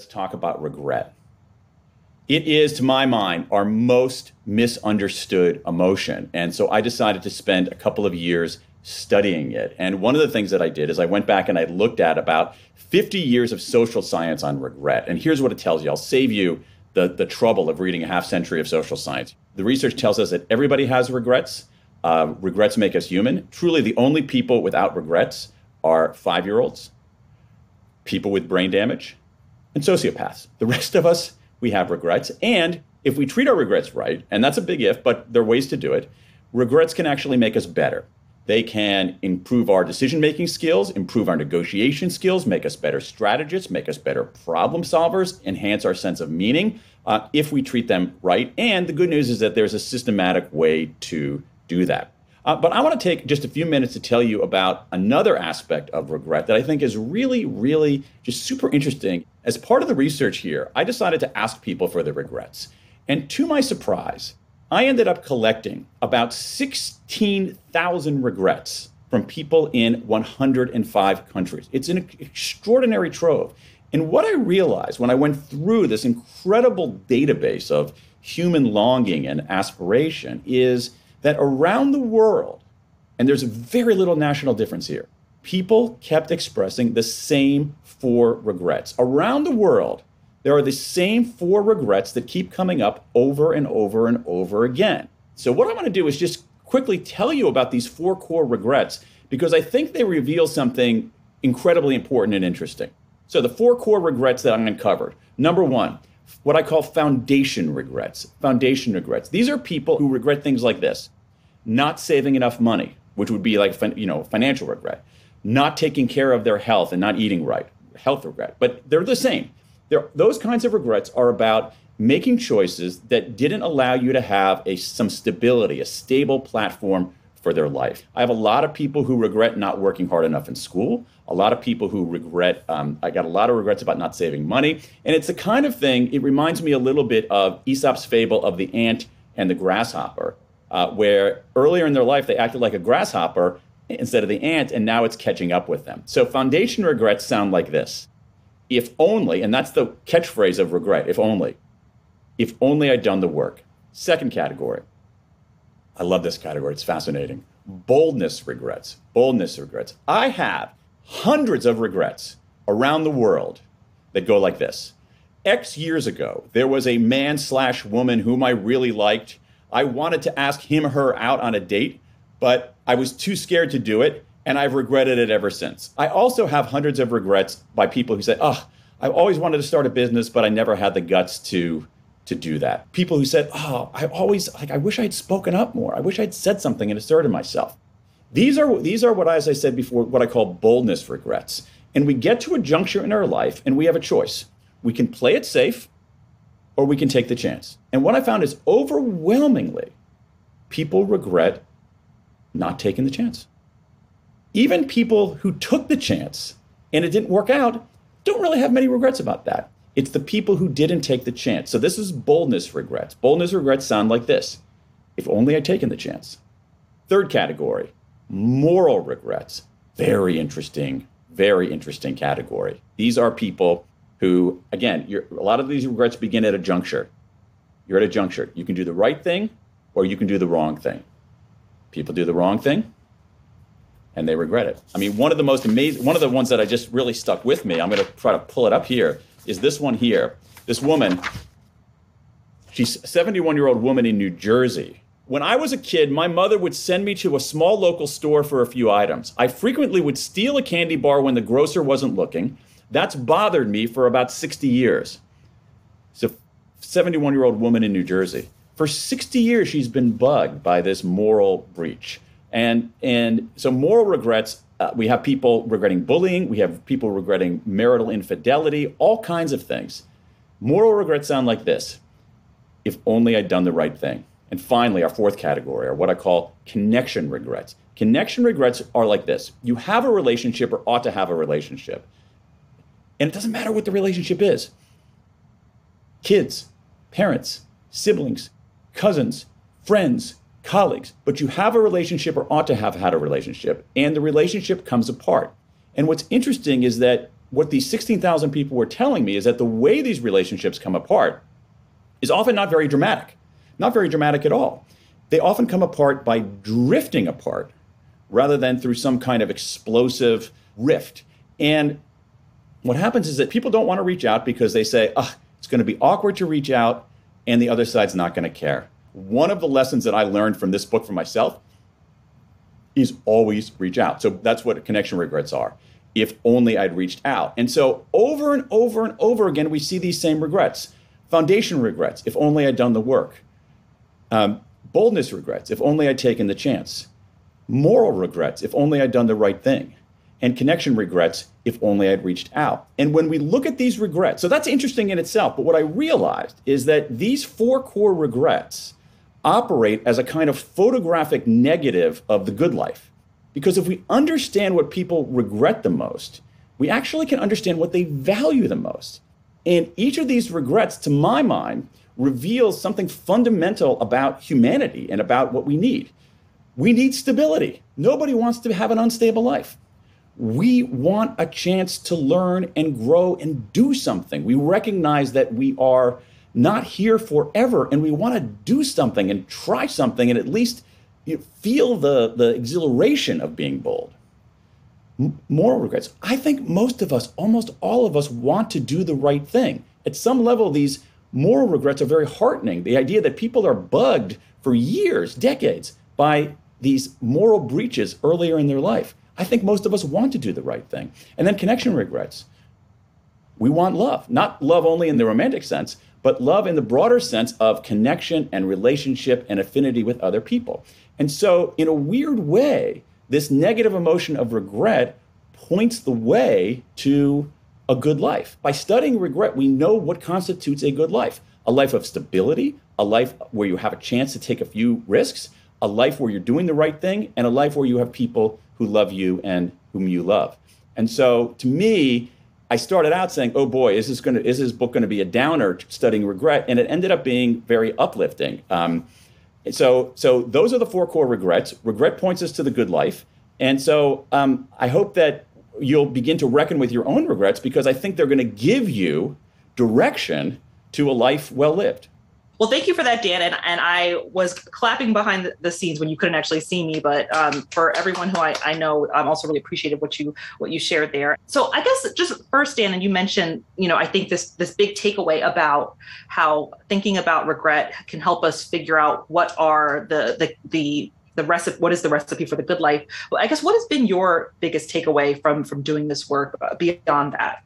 let's talk about regret. It is, to my mind, our most misunderstood emotion. And so I decided to spend a couple of years studying it. And one of the things that I did is I went back and I looked at about 50 years of social science on regret. And here's what it tells you I'll save you the, the trouble of reading a half century of social science. The research tells us that everybody has regrets. Uh, regrets make us human. Truly, the only people without regrets are five year olds, people with brain damage, and sociopaths. The rest of us, we have regrets. And if we treat our regrets right, and that's a big if, but there are ways to do it, regrets can actually make us better. They can improve our decision making skills, improve our negotiation skills, make us better strategists, make us better problem solvers, enhance our sense of meaning uh, if we treat them right. And the good news is that there's a systematic way to do that. Uh, but I want to take just a few minutes to tell you about another aspect of regret that I think is really, really just super interesting. As part of the research here, I decided to ask people for their regrets. And to my surprise, I ended up collecting about 16,000 regrets from people in 105 countries. It's an extraordinary trove. And what I realized when I went through this incredible database of human longing and aspiration is that around the world, and there's very little national difference here, people kept expressing the same four regrets. Around the world, there are the same four regrets that keep coming up over and over and over again. So, what I want to do is just quickly tell you about these four core regrets because I think they reveal something incredibly important and interesting. So, the four core regrets that I uncovered number one, what I call foundation regrets. Foundation regrets. These are people who regret things like this not saving enough money, which would be like you know financial regret, not taking care of their health and not eating right, health regret. But they're the same. They're, those kinds of regrets are about making choices that didn't allow you to have a, some stability, a stable platform for their life. I have a lot of people who regret not working hard enough in school. A lot of people who regret, um, I got a lot of regrets about not saving money. And it's the kind of thing, it reminds me a little bit of Aesop's fable of the ant and the grasshopper, uh, where earlier in their life they acted like a grasshopper instead of the ant, and now it's catching up with them. So foundation regrets sound like this if only, and that's the catchphrase of regret, if only, if only I'd done the work. Second category. I love this category, it's fascinating. Boldness regrets. Boldness regrets. I have hundreds of regrets around the world that go like this. X years ago, there was a man slash woman whom I really liked. I wanted to ask him or her out on a date, but I was too scared to do it and I've regretted it ever since. I also have hundreds of regrets by people who say, "Oh, I always wanted to start a business, but I never had the guts to to do that." People who said, "Oh, I always like I wish I'd spoken up more. I wish I'd said something and asserted myself." These are these are what as I said before, what I call boldness regrets. And we get to a juncture in our life and we have a choice. We can play it safe or we can take the chance. And what I found is overwhelmingly people regret not taking the chance even people who took the chance and it didn't work out don't really have many regrets about that. It's the people who didn't take the chance. So this is boldness regrets. Boldness regrets sound like this if only I'd taken the chance. Third category, moral regrets. Very interesting, very interesting category. These are people who, again, a lot of these regrets begin at a juncture. You're at a juncture. You can do the right thing or you can do the wrong thing. People do the wrong thing, and they regret it. I mean, one of the most amazing, one of the ones that I just really stuck with me, I'm going to try to pull it up here, is this one here. This woman, she's a 71 year old woman in New Jersey. When I was a kid, my mother would send me to a small local store for a few items. I frequently would steal a candy bar when the grocer wasn't looking. That's bothered me for about 60 years. It's a 71 year old woman in New Jersey. For 60 years, she's been bugged by this moral breach. And and so moral regrets. Uh, we have people regretting bullying. We have people regretting marital infidelity. All kinds of things. Moral regrets sound like this: If only I'd done the right thing. And finally, our fourth category are what I call connection regrets. Connection regrets are like this: You have a relationship or ought to have a relationship, and it doesn't matter what the relationship is. Kids, parents, siblings, cousins, friends, colleagues, but you have a relationship or ought to have had a relationship, and the relationship comes apart. And what's interesting is that what these 16,000 people were telling me is that the way these relationships come apart is often not very dramatic, not very dramatic at all. They often come apart by drifting apart rather than through some kind of explosive rift. And what happens is that people don't want to reach out because they say, oh, it's going to be awkward to reach out and the other side's not going to care. One of the lessons that I learned from this book for myself is always reach out. So that's what connection regrets are. If only I'd reached out. And so over and over and over again, we see these same regrets. Foundation regrets, if only I'd done the work. Um, boldness regrets, if only I'd taken the chance. Moral regrets, if only I'd done the right thing. And connection regrets, if only I'd reached out. And when we look at these regrets, so that's interesting in itself, but what I realized is that these four core regrets operate as a kind of photographic negative of the good life. Because if we understand what people regret the most, we actually can understand what they value the most. And each of these regrets, to my mind, reveals something fundamental about humanity and about what we need. We need stability. Nobody wants to have an unstable life. We want a chance to learn and grow and do something. We recognize that we are not here forever and we want to do something and try something and at least you know, feel the, the exhilaration of being bold. M- moral regrets. I think most of us, almost all of us, want to do the right thing. At some level, these moral regrets are very heartening. The idea that people are bugged for years, decades, by these moral breaches earlier in their life. I think most of us want to do the right thing. And then connection regrets. We want love, not love only in the romantic sense, but love in the broader sense of connection and relationship and affinity with other people. And so, in a weird way, this negative emotion of regret points the way to a good life. By studying regret, we know what constitutes a good life a life of stability, a life where you have a chance to take a few risks, a life where you're doing the right thing, and a life where you have people who love you and whom you love. And so, to me, I started out saying, "Oh boy, is this going to is this book going to be a downer studying regret?" And it ended up being very uplifting. Um, so, so those are the four core regrets. Regret points us to the good life, and so um, I hope that you'll begin to reckon with your own regrets because I think they're going to give you direction to a life well lived. Well, thank you for that, Dan. And, and I was clapping behind the, scenes when you couldn't actually see me, but um, for everyone who I, I know, I'm also really appreciative what you what you shared there. So I guess just first, Dan, and you mentioned, you know, I think this this big takeaway about how thinking about regret can help us figure out what are the the the the recipe what is the recipe for the good life well i guess what has been your biggest takeaway from from doing this work uh, beyond that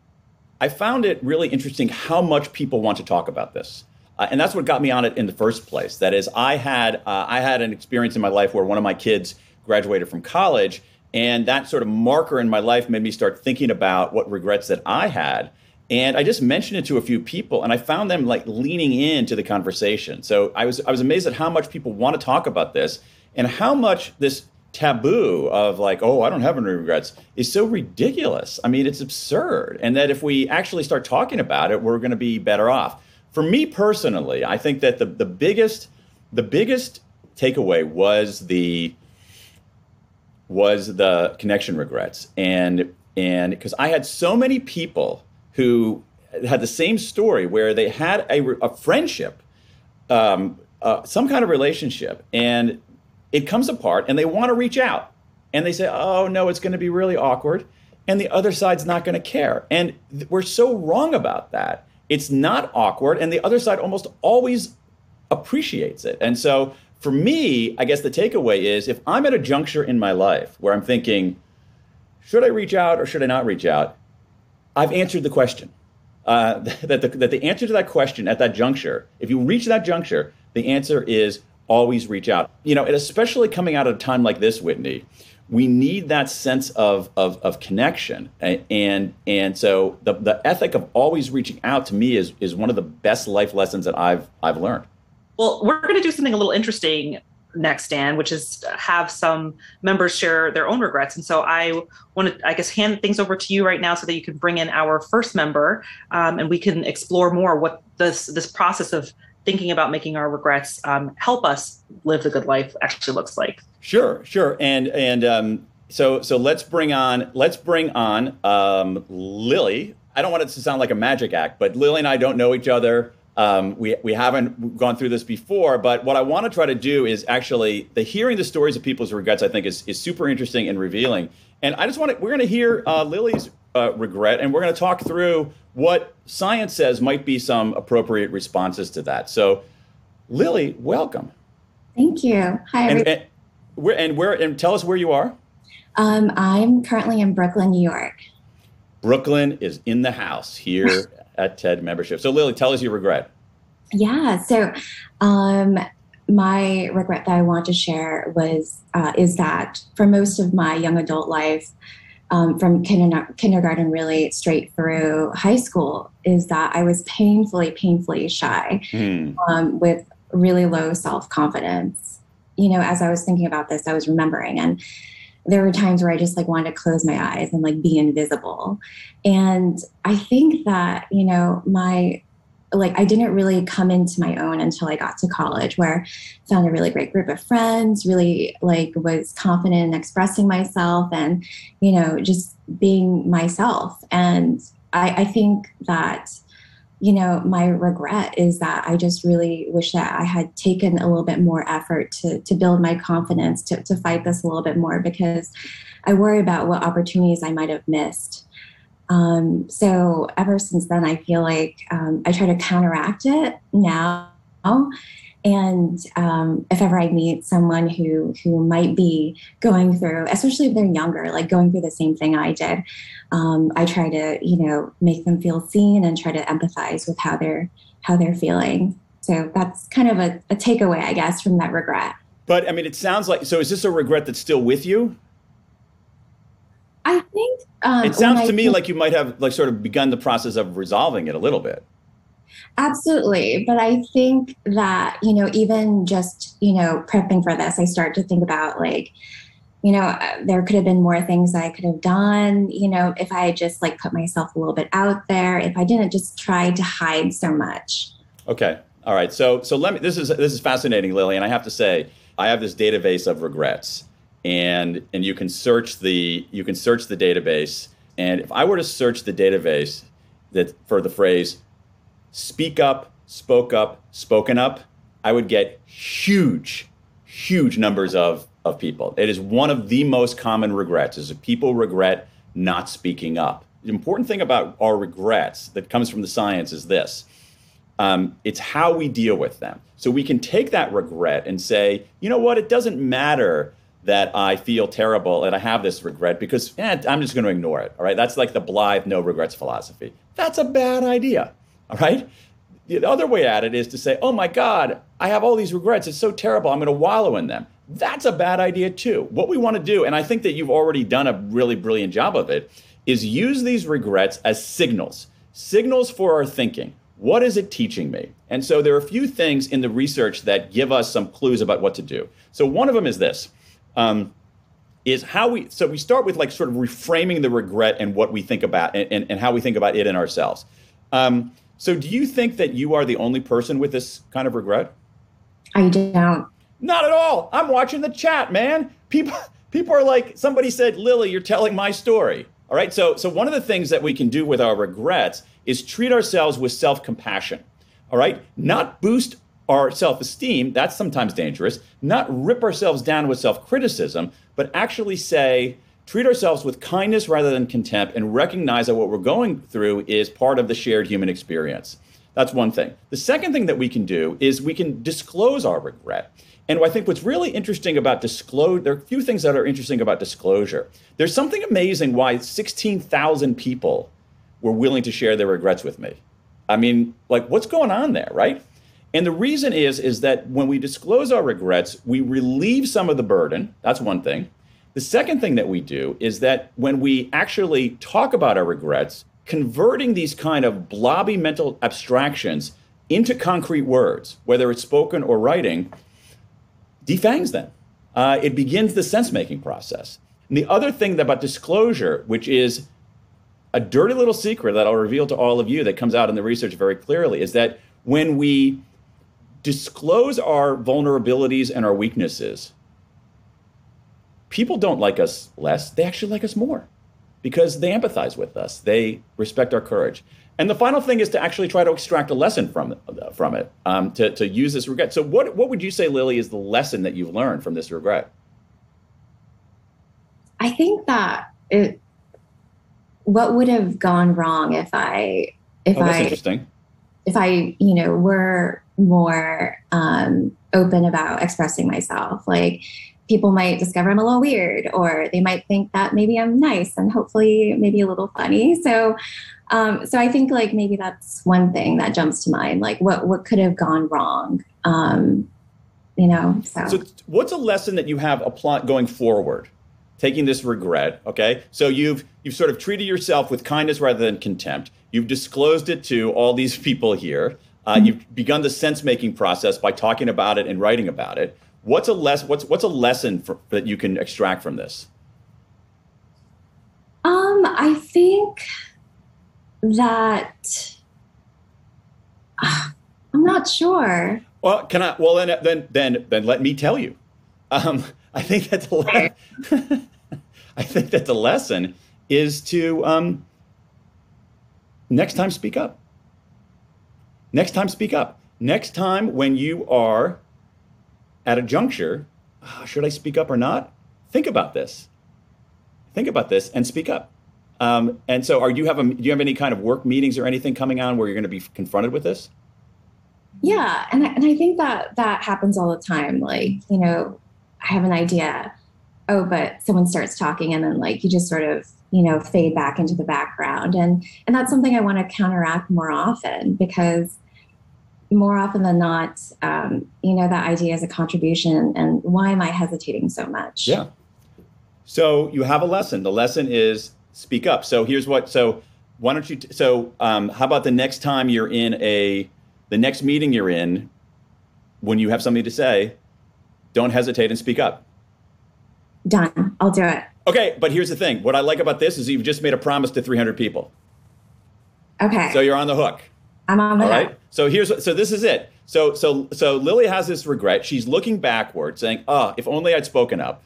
i found it really interesting how much people want to talk about this uh, and that's what got me on it in the first place. That is, I had uh, I had an experience in my life where one of my kids graduated from college, and that sort of marker in my life made me start thinking about what regrets that I had. And I just mentioned it to a few people, and I found them like leaning into the conversation. So I was I was amazed at how much people want to talk about this, and how much this taboo of like, oh, I don't have any regrets is so ridiculous. I mean, it's absurd. And that if we actually start talking about it, we're going to be better off for me personally, I think that the, the biggest the biggest takeaway was the was the connection regrets. And and because I had so many people who had the same story where they had a, a friendship, um, uh, some kind of relationship, and it comes apart, and they want to reach out, and they say, "Oh no, it's going to be really awkward," and the other side's not going to care, and th- we're so wrong about that it's not awkward, and the other side almost always appreciates it. And so for me, I guess the takeaway is if I'm at a juncture in my life where I'm thinking, should I reach out or should I not reach out? I've answered the question. Uh, that, the, that the answer to that question at that juncture, if you reach that juncture, the answer is always reach out. You know, and especially coming out of a time like this, Whitney, we need that sense of, of, of connection. And, and so the, the ethic of always reaching out to me is, is one of the best life lessons that I've, I've learned. Well, we're going to do something a little interesting next, Dan, which is have some members share their own regrets. And so I want to, I guess, hand things over to you right now so that you can bring in our first member um, and we can explore more what this this process of thinking about making our regrets um, help us live the good life actually looks like. Sure, sure, and and um, so so let's bring on let's bring on um, Lily. I don't want it to sound like a magic act, but Lily and I don't know each other. Um, we we haven't gone through this before, but what I want to try to do is actually the hearing the stories of people's regrets. I think is is super interesting and revealing. And I just want to we're going to hear uh, Lily's uh, regret, and we're going to talk through what science says might be some appropriate responses to that. So, Lily, welcome. Thank you. Hi, and, and, where and where and tell us where you are. Um, I'm currently in Brooklyn, New York. Brooklyn is in the house here at TED membership. So, Lily, tell us your regret. Yeah. So, um, my regret that I want to share was uh, is that for most of my young adult life, um, from kinder- kindergarten really straight through high school, is that I was painfully, painfully shy mm. um, with really low self confidence. You know, as I was thinking about this, I was remembering and there were times where I just like wanted to close my eyes and like be invisible. And I think that, you know, my like I didn't really come into my own until I got to college where I found a really great group of friends, really like was confident in expressing myself and, you know, just being myself. And I, I think that you know, my regret is that I just really wish that I had taken a little bit more effort to, to build my confidence, to, to fight this a little bit more, because I worry about what opportunities I might have missed. Um, so ever since then, I feel like um, I try to counteract it now and um, if ever I meet someone who who might be going through, especially if they're younger, like going through the same thing I did, um, I try to you know make them feel seen and try to empathize with how they're how they're feeling. So that's kind of a, a takeaway, I guess, from that regret. But I mean, it sounds like so. Is this a regret that's still with you? I think um, it sounds to me like you might have like sort of begun the process of resolving it a little bit. Absolutely. But I think that, you know, even just, you know, prepping for this, I start to think about like, you know, uh, there could have been more things I could have done, you know, if I just like put myself a little bit out there, if I didn't just try to hide so much. Okay. All right. So so let me this is this is fascinating, Lily, and I have to say, I have this database of regrets. And and you can search the you can search the database. And if I were to search the database that for the phrase speak up, spoke up, spoken up, I would get huge, huge numbers of, of people. It is one of the most common regrets is that people regret not speaking up. The important thing about our regrets that comes from the science is this. Um, it's how we deal with them. So we can take that regret and say, you know what, it doesn't matter that I feel terrible and I have this regret because eh, I'm just going to ignore it. All right. That's like the blithe no regrets philosophy. That's a bad idea. All right. The other way at it is to say, oh my God, I have all these regrets. It's so terrible. I'm going to wallow in them. That's a bad idea too. What we want to do, and I think that you've already done a really brilliant job of it, is use these regrets as signals, signals for our thinking. What is it teaching me? And so there are a few things in the research that give us some clues about what to do. So one of them is this. Um, is how we so we start with like sort of reframing the regret and what we think about and, and, and how we think about it in ourselves. Um, so, do you think that you are the only person with this kind of regret? I don't. Not at all. I'm watching the chat, man. People people are like somebody said, "Lily, you're telling my story." All right? So, so one of the things that we can do with our regrets is treat ourselves with self-compassion. All right? Not boost our self-esteem, that's sometimes dangerous. Not rip ourselves down with self-criticism, but actually say, treat ourselves with kindness rather than contempt and recognize that what we're going through is part of the shared human experience. That's one thing. The second thing that we can do is we can disclose our regret. And I think what's really interesting about disclosure, there are a few things that are interesting about disclosure. There's something amazing why 16,000 people were willing to share their regrets with me. I mean, like, what's going on there, right? And the reason is, is that when we disclose our regrets, we relieve some of the burden. That's one thing. The second thing that we do is that when we actually talk about our regrets, converting these kind of blobby mental abstractions into concrete words, whether it's spoken or writing, defangs them. Uh, it begins the sense making process. And the other thing about disclosure, which is a dirty little secret that I'll reveal to all of you that comes out in the research very clearly, is that when we disclose our vulnerabilities and our weaknesses, people don't like us less, they actually like us more because they empathize with us, they respect our courage. And the final thing is to actually try to extract a lesson from from it, um, to, to use this regret. So, what, what would you say, Lily, is the lesson that you've learned from this regret? I think that it, what would have gone wrong if I, if oh, I, interesting. if I, you know, were more um, open about expressing myself, like people might discover I'm a little weird, or they might think that maybe I'm nice and hopefully maybe a little funny. So, um, so I think like maybe that's one thing that jumps to mind. Like what what could have gone wrong? Um, you know. So. so, what's a lesson that you have apply going forward? Taking this regret, okay. So you've you've sort of treated yourself with kindness rather than contempt. You've disclosed it to all these people here. Uh, mm-hmm. You've begun the sense making process by talking about it and writing about it. What's a less what's what's a lesson for, that you can extract from this? Um, I think that uh, I'm not sure. Well, can I? Well, then, then, then, then let me tell you. Um, I think that the le- I think that the lesson is to um, next time speak up. Next time speak up. Next time when you are at a juncture, oh, should I speak up or not? Think about this. Think about this and speak up. Um, and so, are you have a, do you have any kind of work meetings or anything coming on where you're going to be confronted with this? Yeah, and I, and I think that that happens all the time. Like you know, I have an idea, oh, but someone starts talking, and then like you just sort of you know fade back into the background, and and that's something I want to counteract more often because more often than not, um, you know, that idea is a contribution, and why am I hesitating so much? Yeah. So you have a lesson. The lesson is speak up. So here's what. So why don't you? T- so um, how about the next time you're in a, the next meeting you're in, when you have something to say, don't hesitate and speak up. Done. I'll do it. Okay, but here's the thing. What I like about this is you've just made a promise to 300 people. Okay. So you're on the hook. I'm on the All right. So here's so this is it. So so so Lily has this regret. She's looking backward, saying, "Oh, if only I'd spoken up."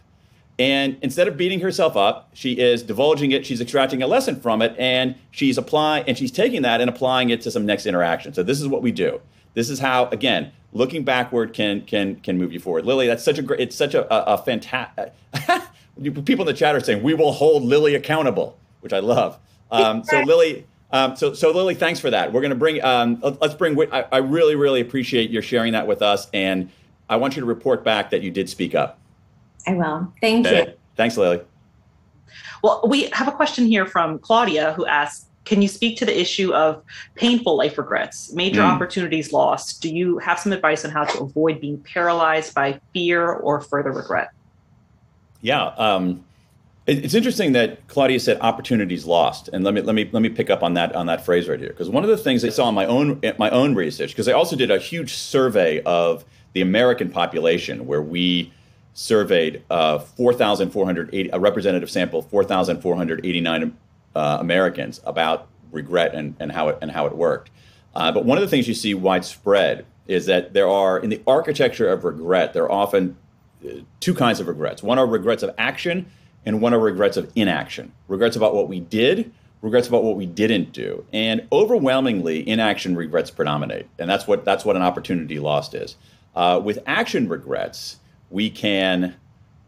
And instead of beating herself up, she is divulging it. She's extracting a lesson from it, and she's applying and she's taking that and applying it to some next interaction. So this is what we do. This is how, again, looking backward can can can move you forward. Lily, that's such a great. It's such a, a, a fantastic. people in the chat are saying we will hold Lily accountable, which I love. Um, so Lily. Um, so, so Lily, thanks for that. We're going to bring. Um, let's bring. I, I really, really appreciate your sharing that with us, and I want you to report back that you did speak up. I will. Thank okay. you. Thanks, Lily. Well, we have a question here from Claudia who asks Can you speak to the issue of painful life regrets, major mm. opportunities lost? Do you have some advice on how to avoid being paralyzed by fear or further regret? Yeah. Um, it's interesting that Claudia said opportunities lost, and let me let me let me pick up on that on that phrase right here because one of the things I saw in my own my own research because I also did a huge survey of the American population where we surveyed uh, 4,480, a representative sample, 4,489 uh, Americans about regret and, and, how it, and how it worked. Uh, but one of the things you see widespread is that there are, in the architecture of regret, there are often uh, two kinds of regrets. One are regrets of action, and one are regrets of inaction. Regrets about what we did, regrets about what we didn't do. And overwhelmingly, inaction regrets predominate. And that's what, that's what an opportunity lost is. Uh, with action regrets, we can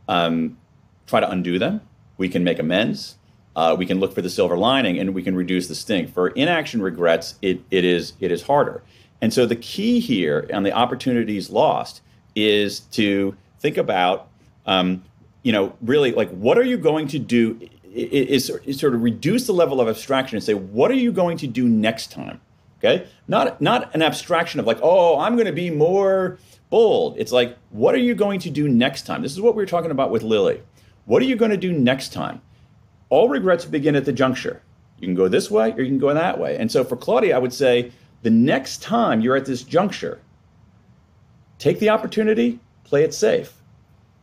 um, try to undo them. We can make amends. Uh, we can look for the silver lining, and we can reduce the sting. For inaction regrets, it, it is it is harder. And so the key here on the opportunities lost is to think about, um, you know, really like what are you going to do? Is, is sort of reduce the level of abstraction and say what are you going to do next time? Okay, not not an abstraction of like oh I'm going to be more bold. It's like, what are you going to do next time? This is what we were talking about with Lily. What are you going to do next time? All regrets begin at the juncture. You can go this way or you can go that way. And so for Claudia, I would say the next time you're at this juncture, take the opportunity, play it safe.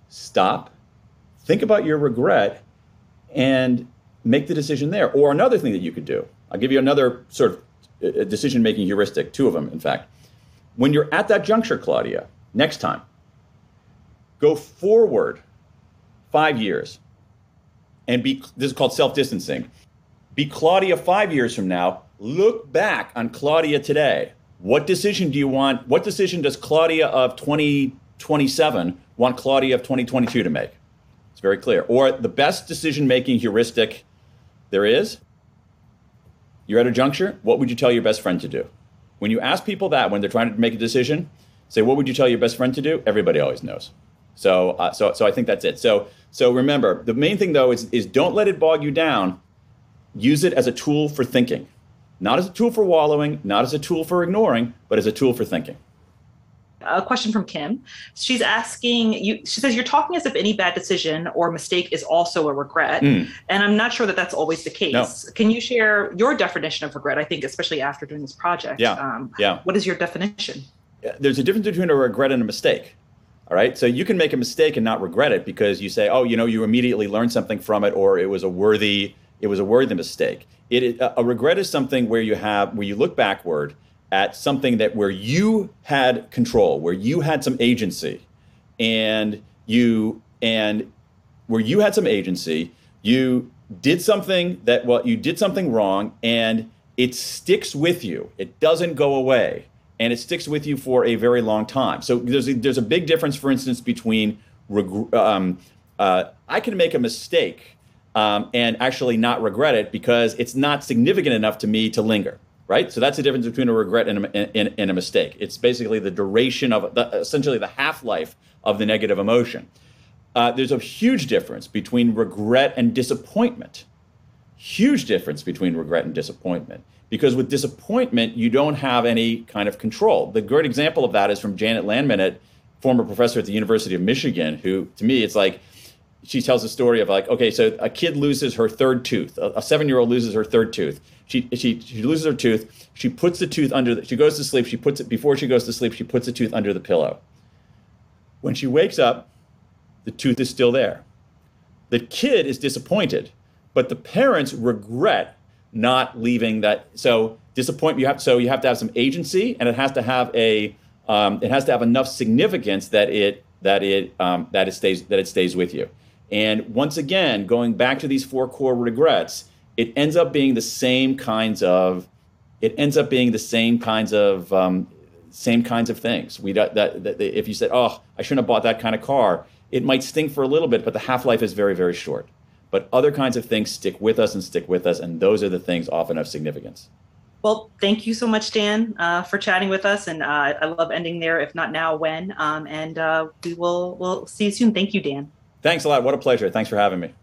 Stop, think about your regret, and make the decision there. Or another thing that you could do, I'll give you another sort of uh, decision making heuristic, two of them, in fact. When you're at that juncture, Claudia, next time. Go forward five years and be this is called self-distancing. Be Claudia five years from now. Look back on Claudia today. What decision do you want? What decision does Claudia of 2027 want Claudia of 2022 to make? It's very clear. Or the best decision making heuristic there is. You're at a juncture. What would you tell your best friend to do? When you ask people that when they're trying to make a decision, say, "What would you tell your best friend to do?" Everybody always knows. So, uh, so, so I think that's it. So, so remember, the main thing though is, is don't let it bog you down. Use it as a tool for thinking, not as a tool for wallowing, not as a tool for ignoring, but as a tool for thinking. A question from Kim. She's asking you. She says you're talking as if any bad decision or mistake is also a regret, mm. and I'm not sure that that's always the case. No. Can you share your definition of regret? I think, especially after doing this project. Yeah. Um, yeah. What is your definition? There's a difference between a regret and a mistake. All right. So you can make a mistake and not regret it because you say, oh, you know, you immediately learned something from it, or it was a worthy, it was a worthy mistake. It a regret is something where you have where you look backward at something that where you had control, where you had some agency, and you and where you had some agency, you did something that well, you did something wrong, and it sticks with you. It doesn't go away and it sticks with you for a very long time. So there's a, there's a big difference, for instance, between um, uh, I can make a mistake um, and actually not regret it because it's not significant enough to me to linger. Right, so that's the difference between a regret and a, and, and a mistake. It's basically the duration of the, essentially the half life of the negative emotion. Uh, there's a huge difference between regret and disappointment. Huge difference between regret and disappointment because with disappointment, you don't have any kind of control. The great example of that is from Janet Landman, former professor at the University of Michigan, who to me, it's like, she tells a story of like, okay, so a kid loses her third tooth. A, a seven-year-old loses her third tooth. She, she, she loses her tooth. She puts the tooth under, the, she goes to sleep. She puts it, before she goes to sleep, she puts the tooth under the pillow. When she wakes up, the tooth is still there. The kid is disappointed, but the parents regret not leaving that. So disappointment. You have so you have to have some agency, and it has to have a um, it has to have enough significance that it that it um, that it stays that it stays with you. And once again, going back to these four core regrets, it ends up being the same kinds of it ends up being the same kinds of um, same kinds of things. We that, that, that if you said, "Oh, I shouldn't have bought that kind of car," it might sting for a little bit, but the half life is very very short. But other kinds of things stick with us and stick with us, and those are the things often of significance. Well, thank you so much, Dan, uh, for chatting with us, and uh, I love ending there. If not now, when? Um, and uh, we will we'll see you soon. Thank you, Dan. Thanks a lot. What a pleasure. Thanks for having me.